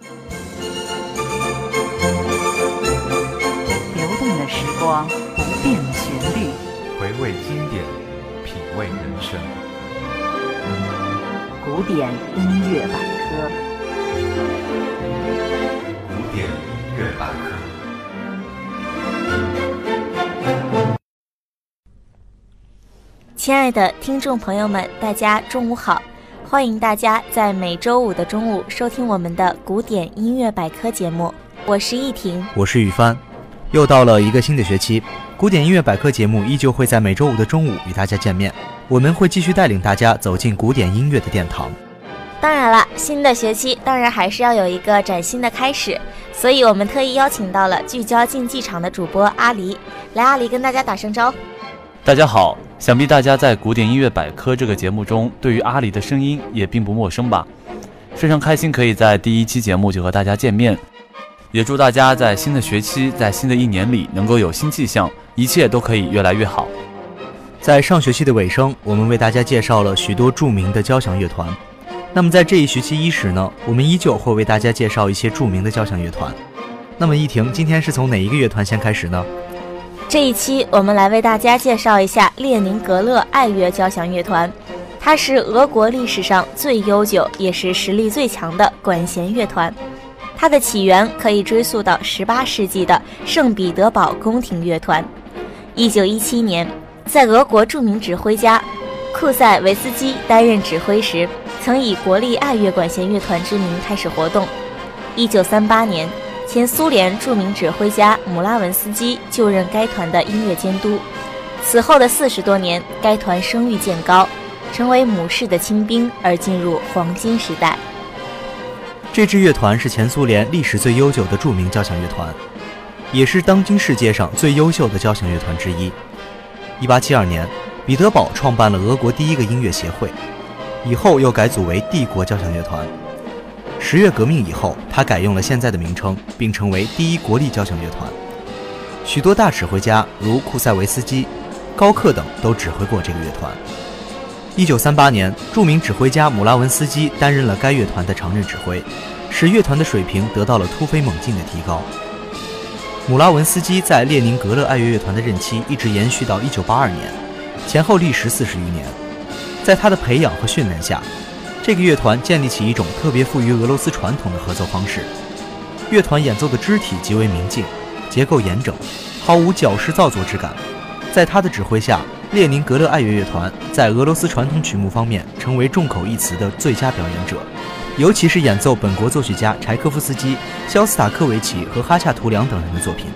流动的时光，不变的旋律，回味经典，品味人生。古典音乐百科，古典音乐百科。亲爱的听众朋友们，大家中午好！欢迎大家在每周五的中午收听我们的古典音乐百科节目，我是易婷，我是雨帆。又到了一个新的学期，古典音乐百科节目依旧会在每周五的中午与大家见面。我们会继续带领大家走进古典音乐的殿堂。当然了，新的学期当然还是要有一个崭新的开始，所以我们特意邀请到了聚焦竞技场的主播阿狸。来，阿狸跟大家打声招呼。大家好，想必大家在《古典音乐百科》这个节目中，对于阿里的声音也并不陌生吧？非常开心可以在第一期节目就和大家见面，也祝大家在新的学期，在新的一年里能够有新气象，一切都可以越来越好。在上学期的尾声，我们为大家介绍了许多著名的交响乐团。那么在这一学期伊始呢，我们依旧会为大家介绍一些著名的交响乐团。那么依婷，今天是从哪一个乐团先开始呢？这一期我们来为大家介绍一下列宁格勒爱乐交响乐团，它是俄国历史上最悠久也是实力最强的管弦乐团。它的起源可以追溯到18世纪的圣彼得堡宫廷乐团。1917年，在俄国著名指挥家库塞维斯基担任指挥时，曾以国立爱乐管弦乐团之名开始活动。1938年。前苏联著名指挥家姆拉文斯基就任该团的音乐监督。此后的四十多年，该团声誉渐高，成为母士的亲兵，而进入黄金时代。这支乐团是前苏联历史最悠久的著名交响乐团，也是当今世界上最优秀的交响乐团之一。一八七二年，彼得堡创办了俄国第一个音乐协会，以后又改组为帝国交响乐团。十月革命以后，他改用了现在的名称，并成为第一国立交响乐团。许多大指挥家如库塞维斯基、高克等都指挥过这个乐团。一九三八年，著名指挥家姆拉文斯基担任了该乐团的常任指挥，使乐团的水平得到了突飞猛进的提高。姆拉文斯基在列宁格勒爱乐乐团的任期一直延续到一九八二年，前后历时四十余年。在他的培养和训练下，这个乐团建立起一种特别富于俄罗斯传统的合作方式，乐团演奏的肢体极为明净，结构严整，毫无矫饰造作之感。在他的指挥下，列宁格勒爱乐乐团在俄罗斯传统曲目方面成为众口一词的最佳表演者，尤其是演奏本国作曲家柴可夫斯基、肖斯塔科维奇和哈恰图良等人的作品。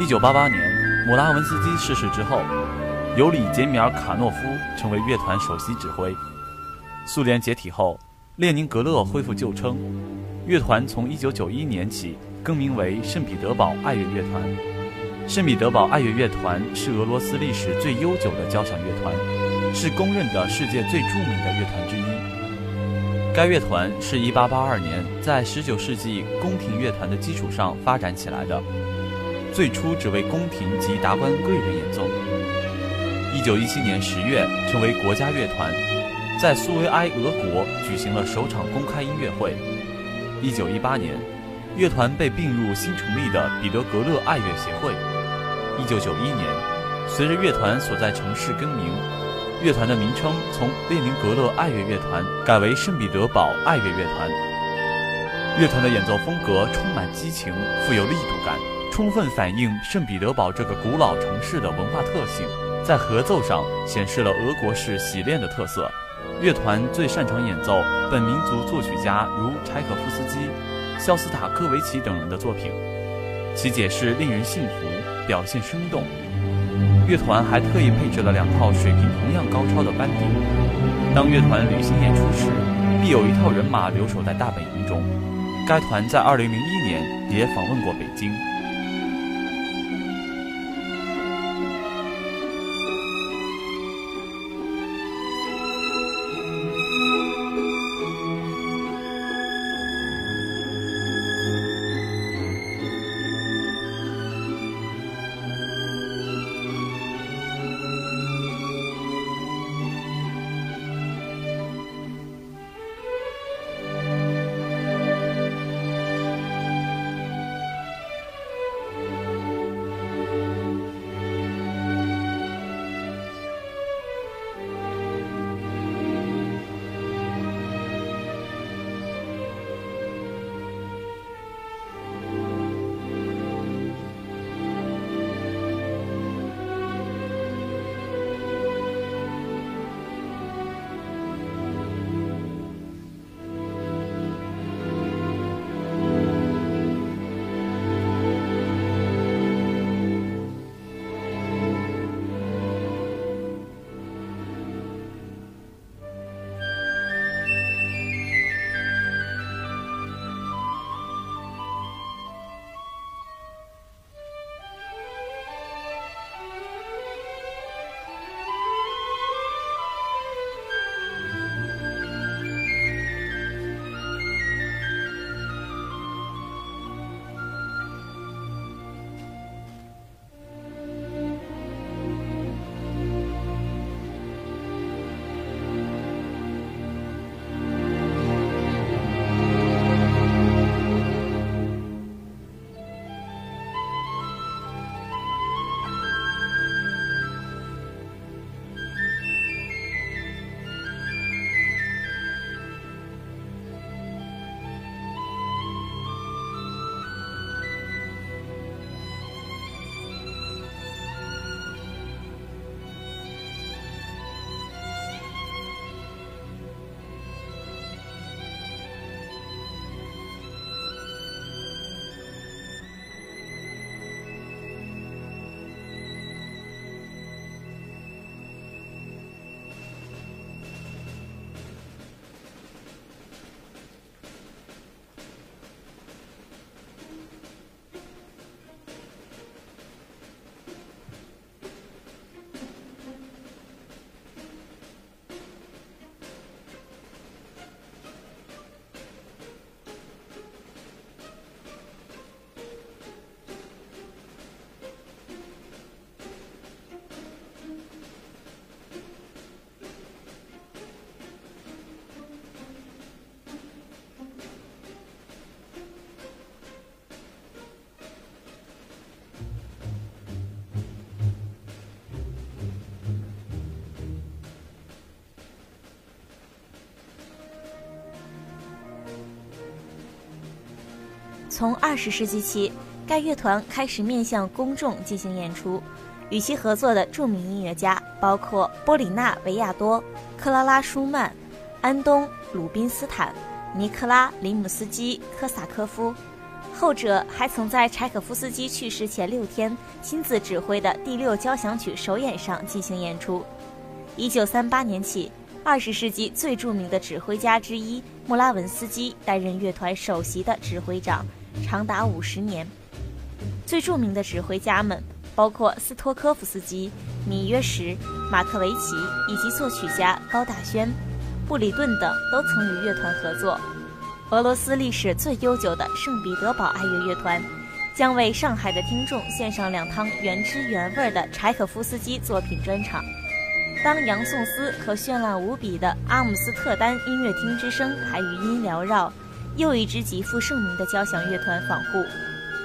一九八八年，姆拉文斯基逝世之后，尤里·杰米尔·卡诺夫成为乐团首席指挥。苏联解体后，列宁格勒恢复旧称，乐团从一九九一年起更名为圣彼得堡爱乐乐团。圣彼得堡爱乐乐团是俄罗斯历史最悠久的交响乐团，是公认的世界最著名的乐团之一。该乐团是一八八二年在十九世纪宫廷乐团的基础上发展起来的，最初只为宫廷及达官贵人演奏。一九一七年十月成为国家乐团，在苏维埃俄国举行了首场公开音乐会。一九一八年，乐团被并入新成立的彼得格勒爱乐协会。一九九一年，随着乐团所在城市更名。乐团的名称从列宁格勒爱乐乐团改为圣彼得堡爱乐乐团。乐团的演奏风格充满激情，富有力度感，充分反映圣彼得堡这个古老城市的文化特性。在合奏上显示了俄国式洗练的特色。乐团最擅长演奏本民族作曲家如柴可夫斯基、肖斯塔科维奇等人的作品，其解释令人信服，表现生动。乐团还特意配置了两套水平同样高超的班底。当乐团旅行演出时，必有一套人马留守在大本营中。该团在2001年也访问过北京。从二十世纪起，该乐团开始面向公众进行演出。与其合作的著名音乐家包括波里纳·维亚多、克拉拉·舒曼、安东·鲁宾斯坦、尼克拉·林姆斯基科萨科夫、后者还曾在柴可夫斯基去世前六天亲自指挥的第六交响曲首演上进行演出。一九三八年起，二十世纪最著名的指挥家之一穆拉文斯基担任乐团首席的指挥长，长达五十年。最著名的指挥家们包括斯托科夫斯基、米约什、马克维奇以及作曲家高大轩、布里顿等，都曾与乐团合作。俄罗斯历史最悠久的圣彼得堡爱乐乐团，将为上海的听众献上两趟原汁原味的柴可夫斯基作品专场。当杨颂斯和绚烂无比的阿姆斯特丹音乐厅之声还余音缭绕，又一支极负盛名的交响乐团访沪。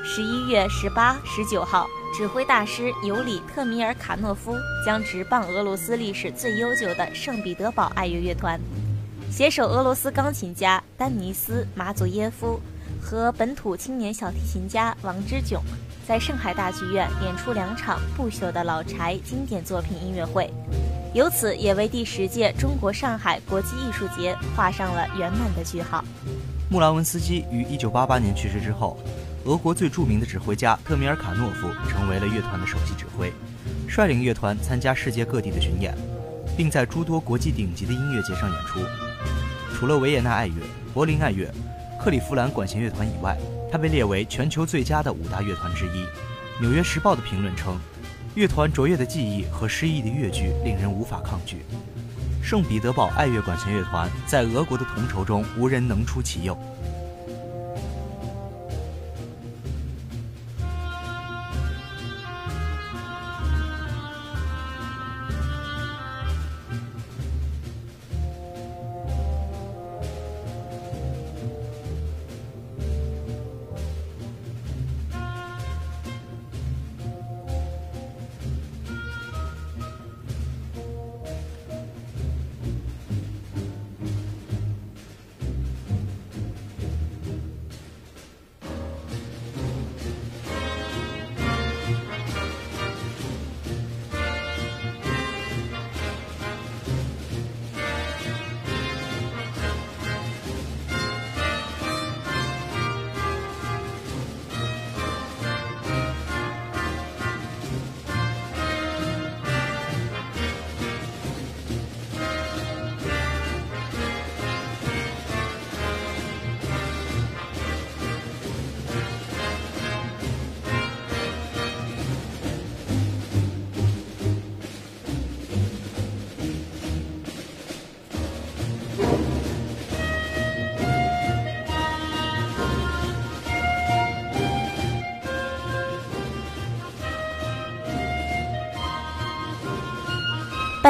十一月十八、十九号，指挥大师尤里特米尔卡诺夫将执棒俄罗斯历史最悠久的圣彼得堡爱乐乐团。携手俄罗斯钢琴家丹尼斯马祖耶夫和本土青年小提琴家王之炯，在上海大剧院演出两场不朽的老柴经典作品音乐会，由此也为第十届中国上海国际艺术节画上了圆满的句号。穆拉文斯基于1988年去世之后，俄国最著名的指挥家特米尔卡诺夫成为了乐团的首席指挥，率领乐团参加世界各地的巡演，并在诸多国际顶级的音乐节上演出。除了维也纳爱乐、柏林爱乐、克利夫兰管弦乐团以外，他被列为全球最佳的五大乐团之一。《纽约时报》的评论称，乐团卓越的技艺和诗意的乐句令人无法抗拒。圣彼得堡爱乐管弦乐团在俄国的同筹中无人能出其右。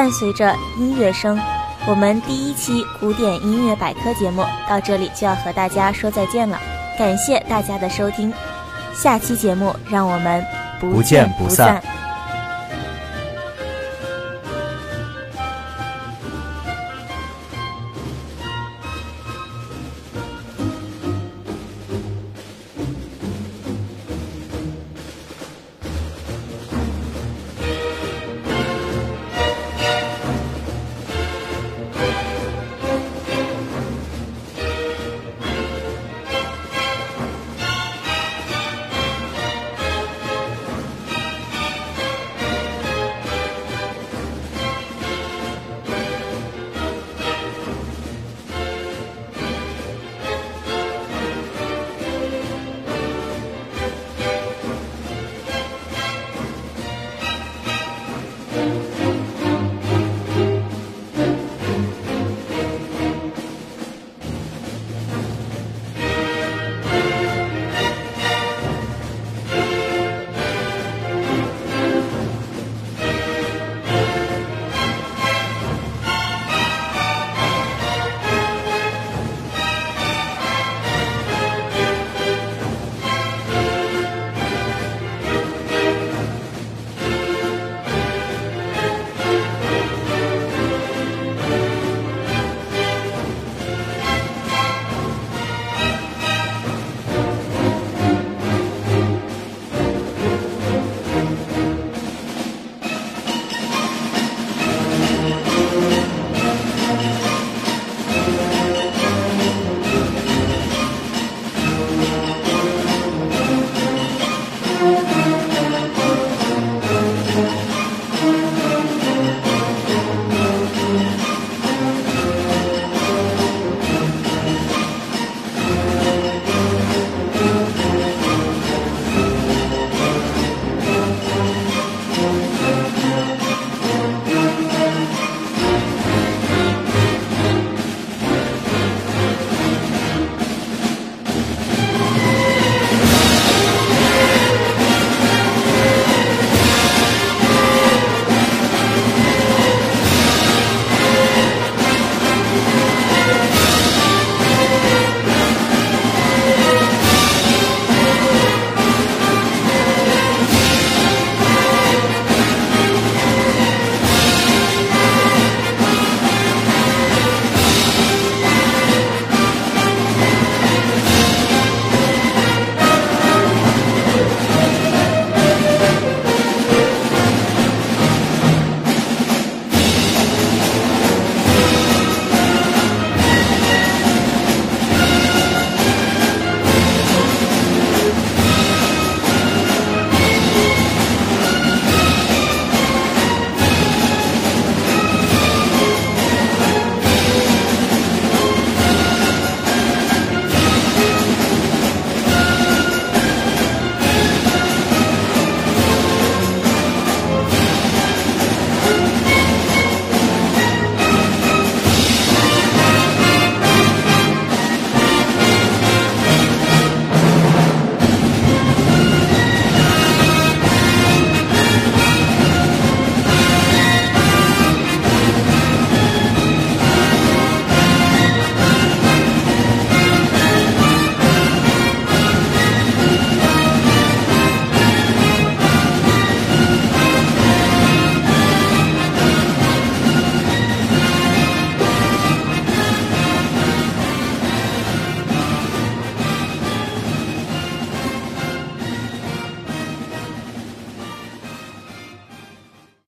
伴随着音乐声，我们第一期古典音乐百科节目到这里就要和大家说再见了。感谢大家的收听，下期节目让我们不见不散。